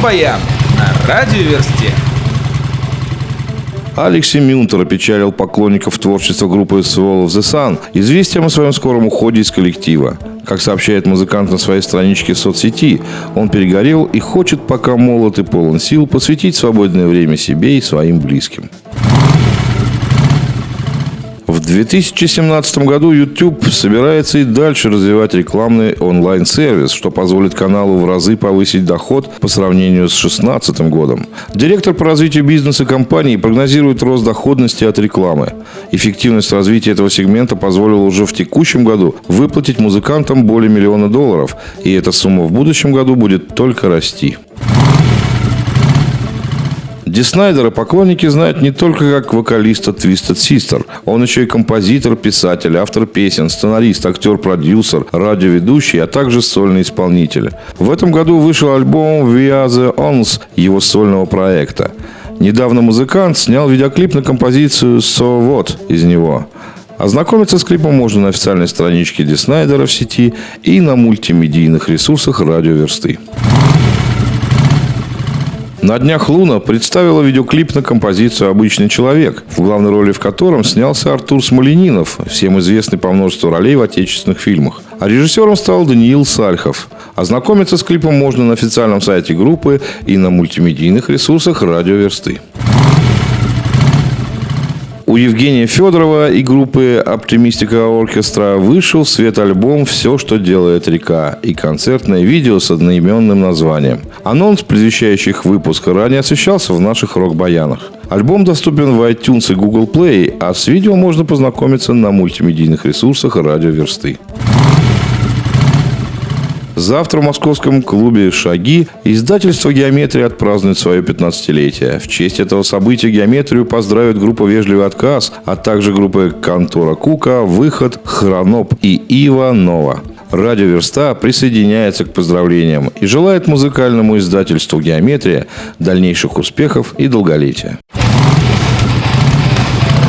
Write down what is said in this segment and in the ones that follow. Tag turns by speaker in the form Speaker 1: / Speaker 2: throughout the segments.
Speaker 1: Рок-баян на радиоверсте.
Speaker 2: Алексей Мюнтер опечалил поклонников творчества группы Swallow the Sun известием о своем скором уходе из коллектива. Как сообщает музыкант на своей страничке в соцсети, он перегорел и хочет, пока молод и полон сил, посвятить свободное время себе и своим близким. В 2017 году YouTube собирается и дальше развивать рекламный онлайн-сервис, что позволит каналу в разы повысить доход по сравнению с 2016 годом. Директор по развитию бизнеса компании прогнозирует рост доходности от рекламы. Эффективность развития этого сегмента позволила уже в текущем году выплатить музыкантам более миллиона долларов, и эта сумма в будущем году будет только расти. Ди Снайдера поклонники знают не только как вокалиста Twisted Sister. Он еще и композитор, писатель, автор песен, сценарист, актер, продюсер, радиоведущий, а также сольный исполнитель. В этом году вышел альбом We Are The Ons его сольного проекта. Недавно музыкант снял видеоклип на композицию So What из него. Ознакомиться с клипом можно на официальной страничке Ди Снайдера в сети и на мультимедийных ресурсах радиоверсты. На днях Луна представила видеоклип на композицию «Обычный человек», в главной роли в котором снялся Артур Смоленинов, всем известный по множеству ролей в отечественных фильмах. А режиссером стал Даниил Сальхов. Ознакомиться с клипом можно на официальном сайте группы и на мультимедийных ресурсах радиоверсты. У Евгения Федорова и группы Оптимистика Оркестра вышел в свет альбом «Все, что делает река» и концертное видео с одноименным названием. Анонс, предвещающий их выпуск, ранее освещался в наших рок-баянах. Альбом доступен в iTunes и Google Play, а с видео можно познакомиться на мультимедийных ресурсах радиоверсты. Завтра в московском клубе «Шаги» издательство «Геометрия» отпразднует свое 15-летие. В честь этого события «Геометрию» поздравит группа «Вежливый отказ», а также группы «Контора Кука», «Выход», «Хроноп» и «Ива Нова». Радио Верста присоединяется к поздравлениям и желает музыкальному издательству «Геометрия» дальнейших успехов и долголетия.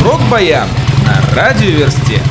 Speaker 1: Рок-баян на радиоверсте.